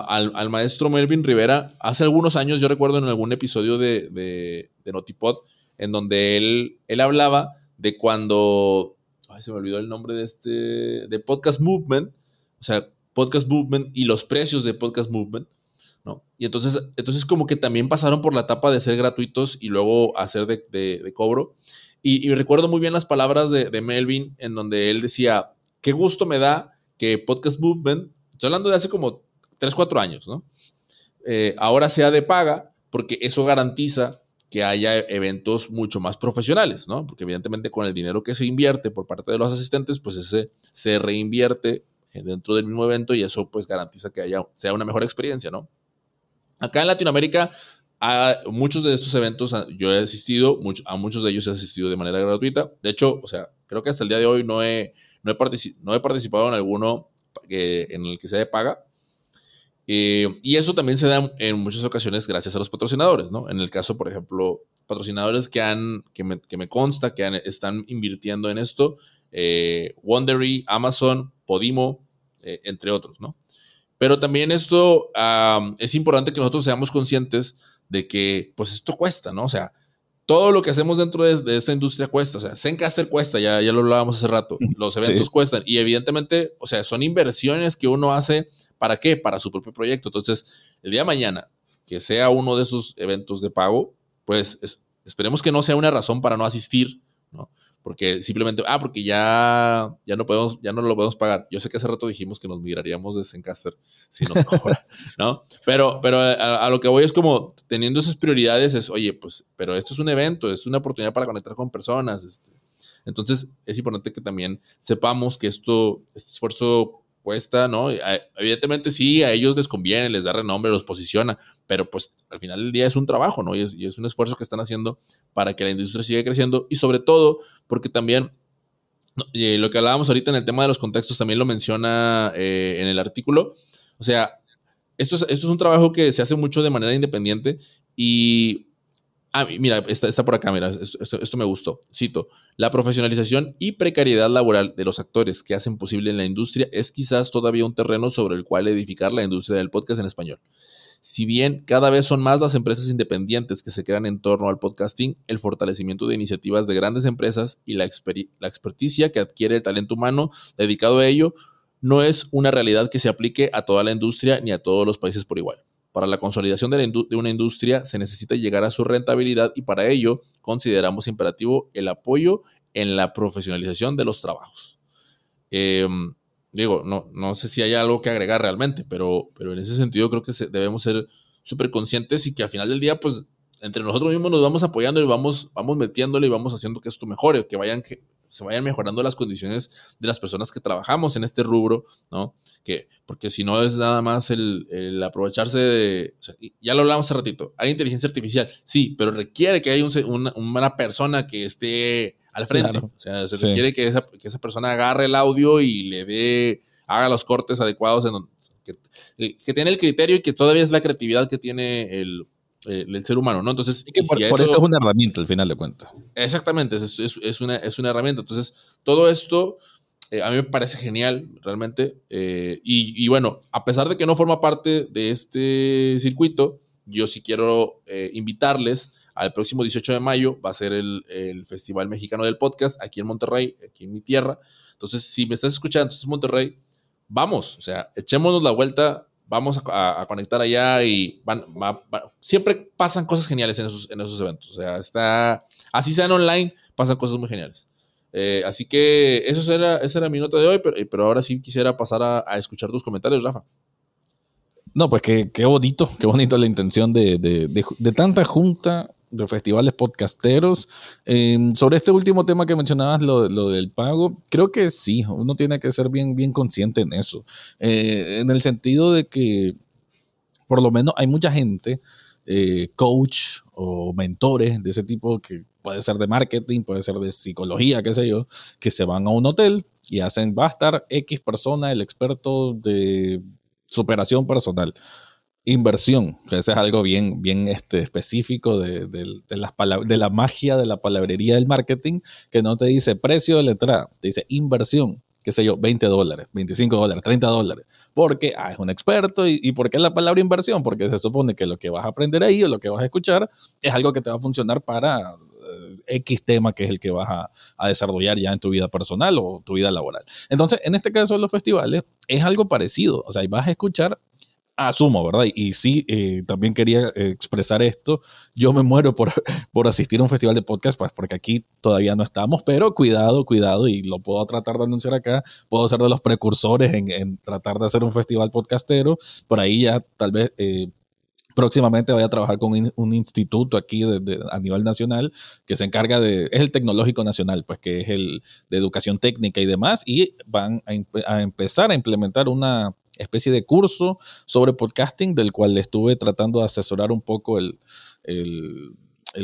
A: al, maestro Melvin Rivera. Hace algunos años, yo recuerdo en algún episodio de, de, Notipod, en donde él, él hablaba de cuando. Ay, se me olvidó el nombre de este. de Podcast Movement. O sea, Podcast Movement y los precios de Podcast Movement. ¿no? Y entonces, entonces como que también pasaron por la etapa de ser gratuitos y luego hacer de, cobro. Y, recuerdo muy bien las palabras de, Melvin en donde él decía, qué gusto me da que Podcast Movement, estoy hablando de hace como 3, 4 años, ¿no? Eh, ahora sea de paga porque eso garantiza que haya eventos mucho más profesionales, ¿no? Porque evidentemente con el dinero que se invierte por parte de los asistentes, pues ese se reinvierte eh, dentro del mismo evento y eso pues garantiza que haya, sea una mejor experiencia, ¿no? Acá en Latinoamérica, a muchos de estos eventos yo he asistido, a muchos de ellos he asistido de manera gratuita. De hecho, o sea, creo que hasta el día de hoy no he, no he, participado en alguno en el que se de paga. Eh, y eso también se da en muchas ocasiones gracias a los patrocinadores, ¿no? En el caso, por ejemplo, patrocinadores que han, que me, que me consta que están invirtiendo en esto, eh, Wondery, Amazon, Podimo, eh, entre otros, ¿no? Pero también esto es importante que nosotros seamos conscientes de que, pues esto cuesta, ¿no? O sea, todo lo que hacemos dentro de, esta industria cuesta. O sea, Zencaster cuesta, ya, ya lo hablábamos hace rato. Los eventos cuestan. Y evidentemente, o sea, son inversiones que uno hace. ¿Para qué? Para su propio proyecto. Entonces, el día de mañana, que sea uno de esos eventos de pago, pues esperemos que no sea una razón para no asistir. Porque simplemente, ah, porque ya, ya no podemos, ya no lo podemos pagar. Yo sé que hace rato dijimos que nos migraríamos de Zencaster si nos cobra, ¿no? Pero, pero a, lo que voy es como teniendo esas prioridades es, oye, pues, pero esto es un evento, es una oportunidad para conectar con personas. Este. Entonces, es importante que también sepamos que esto, este esfuerzo cuesta, ¿no? Evidentemente sí, a ellos les conviene, les da renombre, los posiciona, pero pues al final del día es un trabajo, ¿no? Y es, un esfuerzo que están haciendo para que la industria siga creciendo y sobre todo porque también lo que hablábamos ahorita en el tema de los contextos también lo menciona eh, en el artículo. O sea, esto es, esto es un trabajo que se hace mucho de manera independiente y Ah, mira, está, por acá, mira, esto, me gustó. Cito, la profesionalización y precariedad laboral de los actores que hacen posible en la industria es quizás todavía un terreno sobre el cual edificar la industria del podcast en español. Si bien cada vez son más las empresas independientes que se crean en torno al podcasting, el fortalecimiento de iniciativas de grandes empresas y la, la experticia que adquiere el talento humano dedicado a ello no es una realidad que se aplique a toda la industria ni a todos los países por igual. Para la consolidación de, una industria se necesita llegar a su rentabilidad y para ello consideramos imperativo el apoyo en la profesionalización de los trabajos. Em, digo, no, no sé si hay algo que agregar realmente, pero, pero en ese sentido creo que debemos ser súper conscientes y que al final del día, pues entre nosotros mismos nos vamos apoyando y vamos, vamos metiéndole y vamos haciendo que esto mejore, que vayan, que se vayan mejorando las condiciones de las personas que trabajamos en este rubro, ¿no? Que, porque si no es nada más el, aprovecharse de, ya lo hablamos hace ratito, hay inteligencia artificial, sí, pero requiere que haya una, persona que esté al frente, o sea, se requiere que, esa, que esa persona agarre el audio y le dé, haga los cortes adecuados, en que, que tiene el criterio y que todavía es la creatividad que tiene el eh, el ser humano, ¿no? Entonces,
B: por, eso, es una herramienta al final de cuentas.
A: Exactamente, es, es, una, es una herramienta. Entonces, todo esto eh, a mí me parece genial, realmente. Eh, y, bueno, a pesar de que no forma parte de este circuito, yo sí quiero invitarles al próximo 18 de mayo, va a ser el, el, Festival Mexicano del Podcast aquí en Monterrey, aquí en mi tierra. Entonces, si me estás escuchando, entonces Monterrey, vamos, o sea, echémonos la vuelta vamos a, conectar allá y van, siempre pasan cosas geniales en esos, en esos eventos. O sea, está, así sean online, pasan cosas muy geniales. Eh, así que eso era, esa era mi nota de hoy, pero, pero ahora sí quisiera pasar a, escuchar tus comentarios, Rafa.
B: No, pues qué, qué bonito, qué bonito la intención de, de, de tanta junta de festivales podcasteros. Em, sobre este último tema que mencionabas, lo, lo, del pago, creo que sí, uno tiene que ser bien, bien consciente en eso. Eh, en el sentido de que, por lo menos, hay mucha gente, eh, coach o mentores de ese tipo, que puede ser de marketing, puede ser de psicología, qué sé yo, que se van a un hotel y hacen, va a estar X persona, el experto de superación personal inversión. Ese es algo bien, bien este, específico de, las de la magia de la palabrería del marketing, que no te dice precio de la entrada, te dice inversión, qué sé yo, 20 dólares, 25 dólares, 30 dólares, porque ah, es un experto y, y ¿por qué la palabra inversión? Porque se supone que lo que vas a aprender ahí o lo que vas a escuchar es algo que te va a funcionar para eh, X tema que es el que vas a, a, desarrollar ya en tu vida personal o tu vida laboral. Entonces, en este caso de los festivales, es algo parecido. O sea, vas a escuchar asumo, ¿verdad? Y sí, eh, también quería eh, expresar esto. Yo me muero por, por asistir a un festival de podcast, pues porque aquí todavía no estamos, pero cuidado, cuidado, y lo puedo tratar de anunciar acá. Puedo ser de los precursores en, tratar de hacer un festival podcastero. Por ahí ya tal vez... Eh, próximamente voy a trabajar con un instituto aquí a nivel nacional que se encarga de, es el Tecnológico Nacional, pues que es el de educación técnica y demás, y van a empezar a implementar una especie de curso sobre podcasting del cual estuve tratando de asesorar un poco el, el,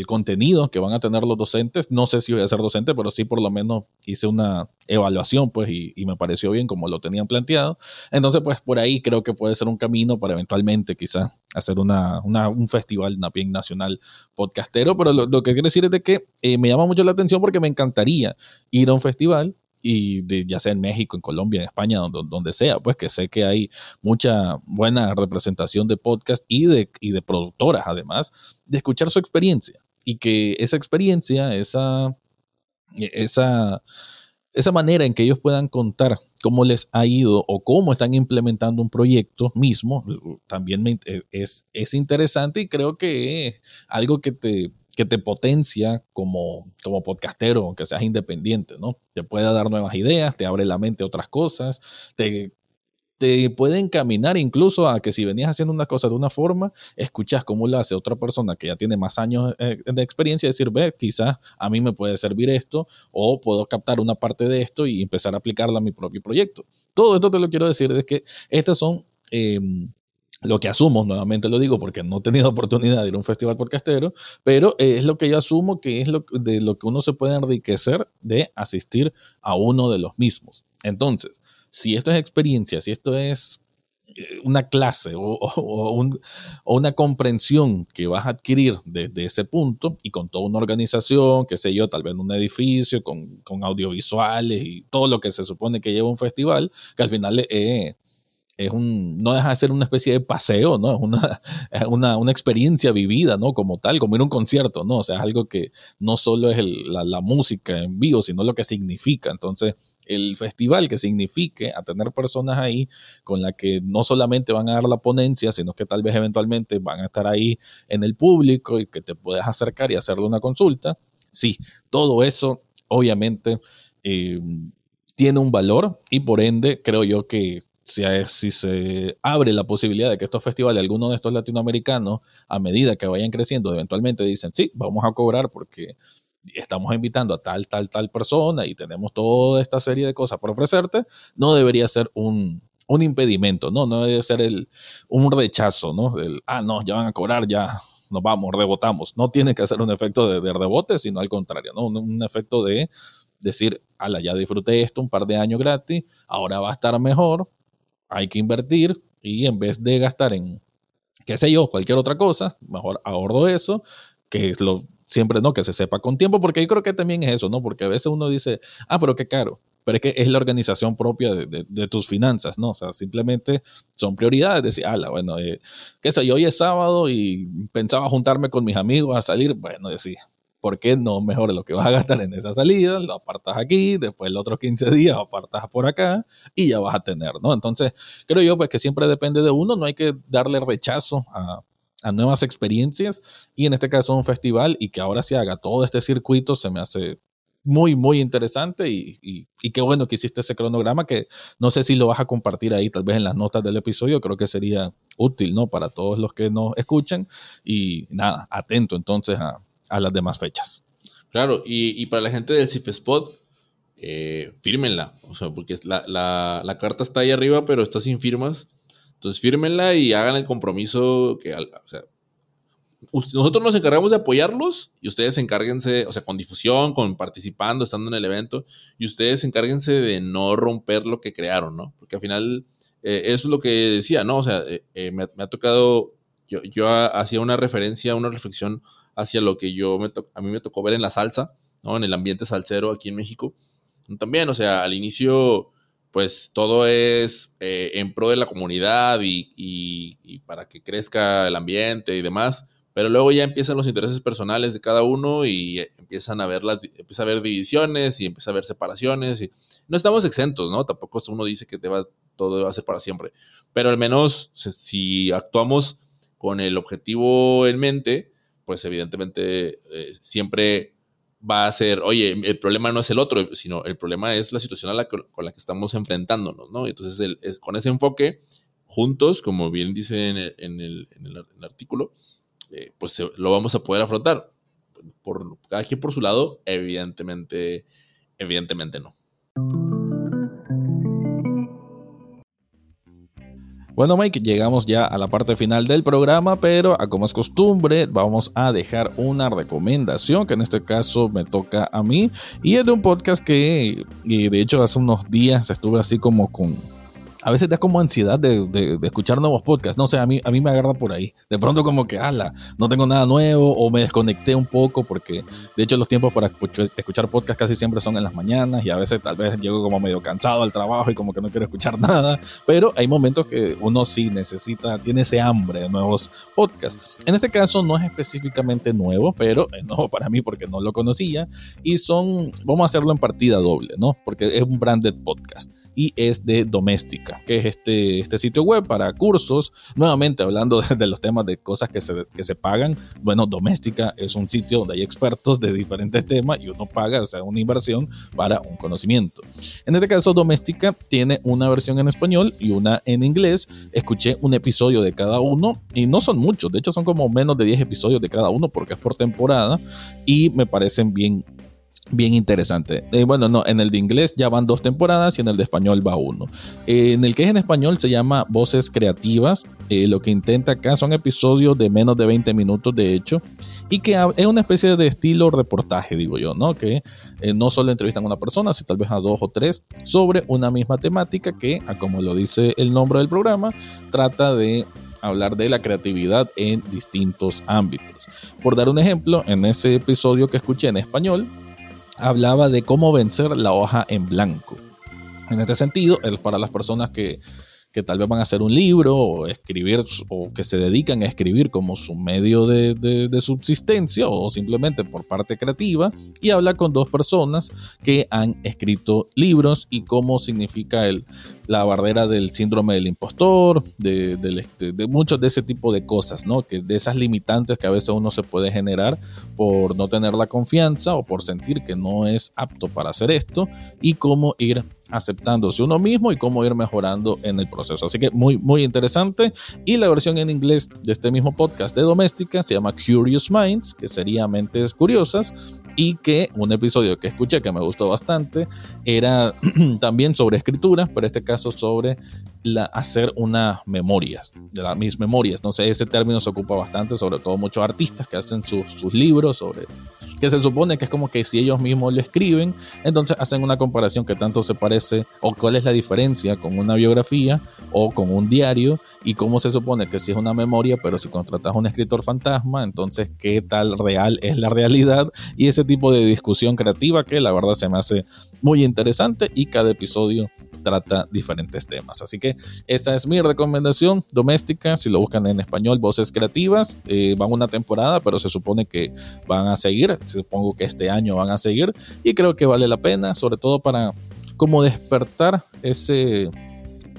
B: contenido que van a tener los docentes. No sé si voy a ser docente, pero sí por lo menos hice una evaluación pues y, me pareció bien como lo tenían planteado. Entonces pues por ahí creo que puede ser un camino para eventualmente quizás hacer una, un festival bien nacional podcastero, pero lo, que quiero decir es que eh, me llama mucho la atención porque me encantaría ir a un festival y de, ya sea en México, en Colombia, en España, donde, donde, sea, pues que sé que hay mucha buena representación de podcast y de, y de productoras además, de escuchar su experiencia. Y que esa experiencia, esa, esa, esa manera en que ellos puedan contar cómo les ha ido o cómo están implementando un proyecto mismo, también es, es interesante y creo que es algo que te que te potencia como, como podcastero, aunque seas independiente, ¿no? Te puede dar nuevas ideas, te abre la mente a otras cosas, te, te puede encaminar incluso a que si venías haciendo una cosa de una forma, escuchas cómo lo hace otra persona que ya tiene más años eh, de experiencia decir, ve, quizás a mí me puede servir esto o puedo captar una parte de esto y empezar a aplicarla a mi propio proyecto. Todo esto te lo quiero decir es que estas son... Em, lo que asumo, nuevamente lo digo porque no he tenido oportunidad de ir a un festival podcastero, pero eh, es lo que yo asumo que es lo, de lo que uno se puede enriquecer de asistir a uno de los mismos. Entonces, si esto es experiencia, si esto es eh, una clase o, una comprensión que vas a adquirir desde ese punto y con toda una organización, qué sé yo, tal vez un edificio con, con audiovisuales y todo lo que se supone que lleva un festival, que al final es es un, no deja de ser una especie de paseo, ¿no? Es una, una, una, experiencia vivida, ¿no? Como tal, como ir a un concierto, ¿no? O sea, es algo que no solo es la, la, música en vivo, sino lo que significa. Entonces, el festival que signifique a tener personas ahí con las que no solamente van a dar la ponencia, sino que tal vez eventualmente van a estar ahí en el público y que te puedes acercar y hacerle una consulta. Sí, todo eso, obviamente, eh, tiene un valor y por ende creo yo que si, si, se abre la posibilidad de que estos festivales, algunos de estos latinoamericanos, a medida que vayan creciendo, eventualmente dicen, sí, vamos a cobrar porque estamos invitando a tal, tal, tal persona y tenemos toda esta serie de cosas por ofrecerte, no debería ser un, un impedimento, ¿no? No debe ser el, un rechazo, ¿no? El, ah, no, ya van a cobrar, ya nos vamos, rebotamos. No tiene que ser un efecto de, de rebote, sino al contrario, ¿no? Un, un efecto de decir, ala, ya disfruté esto un par de años gratis, ahora va a estar mejor, hay que invertir y en vez de gastar en, qué sé yo, cualquier otra cosa, mejor ahorro eso, que es lo siempre, ¿no? Que se sepa con tiempo, porque yo creo que también es eso, ¿no? Porque a veces uno dice, ah, pero qué caro. Pero es que es la organización propia de, tus finanzas, ¿no? O sea, simplemente son prioridades. Decir, ala, bueno, eh, qué sé yo, hoy es sábado y pensaba juntarme con mis amigos a salir. Bueno, decía, ¿por qué no mejor lo que vas a gastar en esa salida? Lo apartas aquí, después los otros 15 días apartas por acá y ya vas a tener, ¿no? Entonces, creo yo pues que siempre depende de uno, no hay que darle rechazo a, a nuevas experiencias y en este caso un festival y que ahora se haga todo este circuito se me hace muy, muy interesante y, y, y, qué bueno que hiciste ese cronograma que no sé si lo vas a compartir ahí tal vez en las notas del episodio, creo que sería útil, ¿no? Para todos los que nos escuchan y nada, atento entonces a, a las demás fechas.
A: Claro, y, y para la gente del CIFESPOT, eh, fírmenla, o sea, porque la, la, la, carta está ahí arriba, pero está sin firmas. Entonces fírmenla y hagan el compromiso que, o sea, nosotros nos encargamos de apoyarlos y ustedes encárguense, o sea, con difusión, con participando, estando en el evento, y ustedes encárguense de no romper lo que crearon, ¿no? Porque al final, eh, eso es lo que decía, ¿no? O sea, eh, eh, me, me, ha tocado, yo, yo hacía una referencia, una reflexión hacia lo que yo a mí me tocó ver en la salsa, ¿no? En el ambiente salsero aquí en México. También, o sea, al inicio, pues todo es eh, en pro de la comunidad y, para que crezca el ambiente y demás. Pero luego ya empiezan los intereses personales de cada uno y empiezan a ver las, empieza a haber divisiones y empieza a haber separaciones. Y no estamos exentos, ¿no? Tampoco uno dice que deba, todo debe ser para siempre. Pero al menos si actuamos con el objetivo en mente, pues evidentemente eh, siempre va a ser, oye, el problema no es el otro, sino el problema es la situación con la que estamos enfrentándonos, ¿no? Entonces, es, con ese enfoque, juntos, como bien dice en el artículo, eh, pues se, lo vamos a poder afrontar. Por, cada quien por su lado, evidentemente, evidentemente no.
B: Bueno, Mike, llegamos ya a la parte final del programa, pero a como es costumbre, vamos a dejar una recomendación que en este caso me toca a mí y es de un podcast que, de hecho, hace unos días estuve así como con a veces da como ansiedad de, de, de, escuchar nuevos podcasts. No sé, a mí, a mí me agarra por ahí. De pronto como que, ala, no tengo nada nuevo o me desconecté un poco porque de hecho los tiempos para escuchar podcasts casi siempre son en las mañanas y a veces tal vez llego como medio cansado al trabajo y como que no quiero escuchar nada. Pero hay momentos que uno sí necesita, tiene ese hambre de nuevos podcasts. En este caso no es específicamente nuevo, pero es nuevo para mí porque no lo conocía y son, vamos a hacerlo en partida doble, ¿no? Porque es un branded podcast y es de Doméstica, que es este, este sitio web para cursos. Nuevamente hablando de, de los temas de cosas que se, que se pagan. Bueno, Doméstica es un sitio donde hay expertos de diferentes temas y uno paga, o sea, una inversión para un conocimiento. En este caso, Doméstica tiene una versión en español y una en inglés. Escuché un episodio de cada uno y no son muchos, de hecho son como menos de 10 episodios de cada uno porque es por temporada y me parecen bien bien interesante. Eh, bueno, no, en el de inglés ya van dos temporadas y en el de español va uno. Eh, en el que es en español se llama Voces Creativas. Eh, lo que intenta acá son episodios de menos de 20 minutos, de hecho, y que es una especie de estilo reportaje, digo yo, ¿no? Que no solo entrevistan a una persona, sino tal vez a dos o tres sobre una misma temática que, como lo dice el nombre del programa, trata de hablar de la creatividad en distintos ámbitos. Por dar un ejemplo, en ese episodio que escuché en español, hablaba de cómo vencer la hoja en blanco. En este sentido, para las personas que, que tal vez van a hacer un libro o escribir o que se dedican a escribir como su medio de, de, subsistencia o simplemente por parte creativa y habla con dos personas que han escrito libros y cómo significa el, la barrera del síndrome del impostor, de, de, de, muchos de ese tipo de cosas, ¿no? Que de esas limitantes que a veces uno se puede generar por no tener la confianza o por sentir que no es apto para hacer esto y cómo ir aceptándose uno mismo y cómo ir mejorando en el proceso. Así que muy, muy interesante. Y la versión en inglés de este mismo podcast de Doméstica se llama Curious Minds, que sería Mentes Curiosas, y que un episodio que escuché que me gustó bastante era también sobre escritura, pero en este caso sobre la, hacer unas memorias, de las mis memorias. No sé, ese término se ocupa bastante, sobre todo muchos artistas que hacen sus, sus libros sobre que se supone que es como que si ellos mismos lo escriben, entonces hacen una comparación que tanto se parece o cuál es la diferencia con una biografía o con un diario y cómo se supone que si es una memoria, pero si contratas a un escritor fantasma, entonces qué tal real es la realidad y ese tipo de discusión creativa que la verdad se me hace muy interesante y cada episodio trata diferentes temas. Así que esa es mi recomendación doméstica. Si lo buscan en español, Voces Creativas, eh, van una temporada, pero se supone que van a seguir. Supongo que este año van a seguir y creo que vale la pena, sobre todo para como despertar ese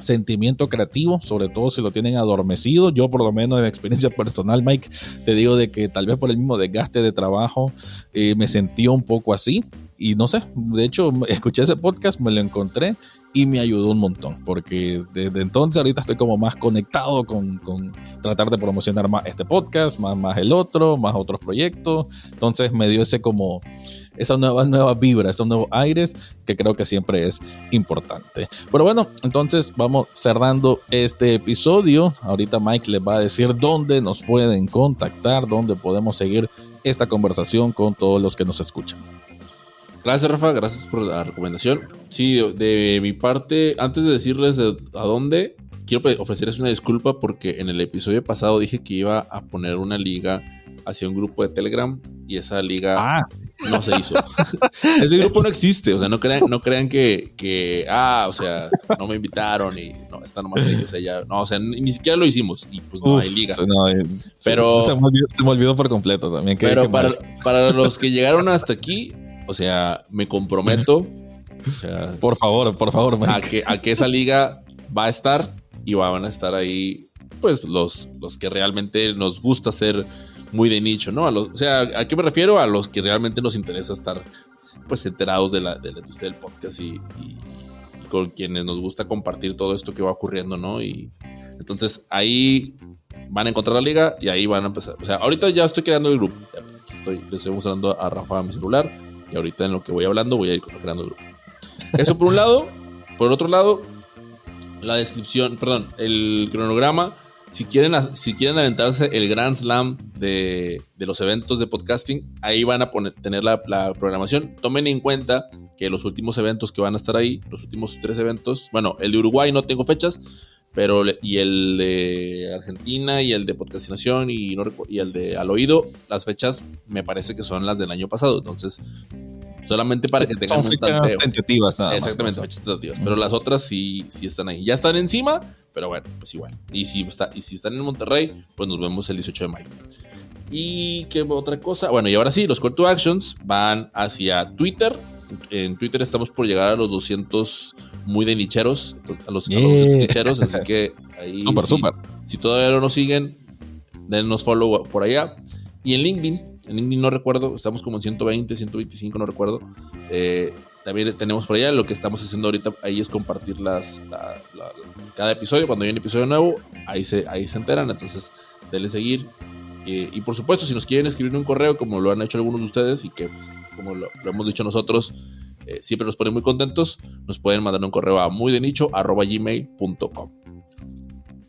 B: sentimiento creativo, sobre todo si lo tienen adormecido. Yo por lo menos en experiencia personal, Mike, te digo de que tal vez por el mismo desgaste de trabajo eh, me sentí un poco así. Y no sé, de hecho escuché ese podcast, me lo encontré y me ayudó un montón, porque desde entonces ahorita estoy como más conectado con, con, tratar de promocionar más este podcast, más, más el otro, más otros proyectos. Entonces me dio ese como, esa nueva, nueva vibra, esos nuevos aires que creo que siempre es importante. Pero bueno, entonces vamos cerrando este episodio. Ahorita Mike les va a decir dónde nos pueden contactar, dónde podemos seguir esta conversación con todos los que nos escuchan.
A: Gracias, Rafa. Gracias por la recomendación. Sí, de mi parte, antes de decirles a dónde, quiero ofrecerles una disculpa porque en el episodio pasado dije que iba a poner una liga hacia un grupo de Telegram y esa liga ah. no se hizo. Ese grupo no existe, o sea, no crean, no crean que, que, ah, o sea, no me invitaron y no, está nomás ellos allá. No, o sea, ni, siquiera lo hicimos y pues no hay liga. Eh, pero
B: se, me olvidó, por completo también.
A: pero para, para los que llegaron hasta aquí, o sea, me comprometo.
B: por favor, por favor,
A: a que, a que esa liga va a estar y van a estar ahí, pues, los, los que realmente nos gusta ser muy de nicho, ¿no? A los, o sea, ¿a qué me refiero? A los que realmente nos interesa estar, pues, enterados de la, de la industria del podcast y, con quienes nos gusta compartir todo esto que va ocurriendo, ¿no? Y entonces ahí van a encontrar la liga y ahí van a empezar. O sea, ahorita ya estoy creando el grupo. Estoy, le estoy mostrando a Rafa mi celular y ahorita en lo que voy hablando voy a ir creando grupo. Esto por un lado. Por otro lado, la descripción, perdón, el cronograma. Si quieren, si quieren aventarse el Grand Slam de, los eventos de podcasting, ahí van a poner, tener la, programación. Tomen en cuenta que los últimos eventos que van a estar ahí, los últimos tres eventos, bueno, el de Uruguay no tengo fechas, pero y el de Argentina y el de podcastinación y, y el de al oído, las fechas me parece que son las del año pasado. Entonces, Solamente para que tengan
B: un tanteo. tentativas nada
A: Exactamente, fechas tentativas. Pero las otras sí, sí están ahí. Ya están encima, pero bueno, pues igual. Y si, está, y si están en Monterrey, pues nos vemos el 18 de mayo. Y qué otra cosa. Bueno, y ahora sí, los call to actions van hacia Twitter. En Twitter estamos por llegar a los 200 muy de nicheros. A los, nicheros, así que ahí.
B: Súper, súper.
A: Si todavía no nos siguen, denos follow por allá. Y en LinkedIn en LinkedIn no recuerdo, estamos como en 120, 125, no recuerdo. Eh, también tenemos por allá, lo que estamos haciendo ahorita ahí es compartir las, cada episodio, cuando hay un episodio nuevo, ahí se, ahí se enteran, entonces denle seguir. Eh, y por supuesto, si nos quieren escribir un correo, como lo han hecho algunos de ustedes y que, pues, como lo, hemos dicho nosotros, eh, siempre nos ponen muy contentos, nos pueden mandar un correo a muy de nicho gmail.com.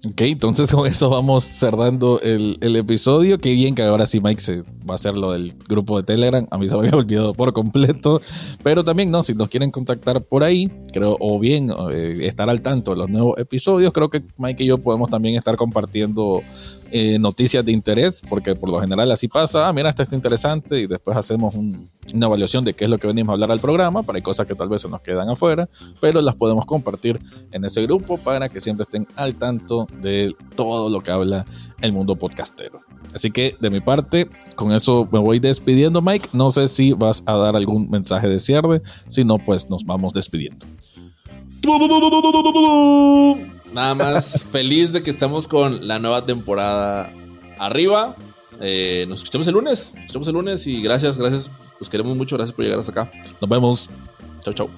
B: Ok, entonces con eso vamos cerrando el, episodio. Qué bien que ahora sí Mike se va a hacer lo del grupo de Telegram. A mí se me había olvidado por completo. Pero también, no, si nos quieren contactar por ahí, creo, o bien eh, estar al tanto de los nuevos episodios, creo que Mike y yo podemos también estar compartiendo eh, noticias de interés, porque por lo general así pasa, ah, mira, esto está interesante y después hacemos una evaluación de qué es lo que venimos a hablar al programa, para hay cosas que tal vez se nos quedan afuera, pero las podemos compartir en ese grupo para que siempre estén al tanto de todo lo que habla el mundo podcastero. Así que de mi parte, con eso me voy despidiendo, Mike. No sé si vas a dar algún mensaje de cierre, si no, pues nos vamos despidiendo.
A: Nada más feliz de que estamos con la nueva temporada arriba. Eh, nos escuchamos el lunes. Nos escuchamos el lunes y gracias, gracias. Los queremos mucho. Gracias por llegar hasta acá.
B: Nos vemos.
A: Chau, chau.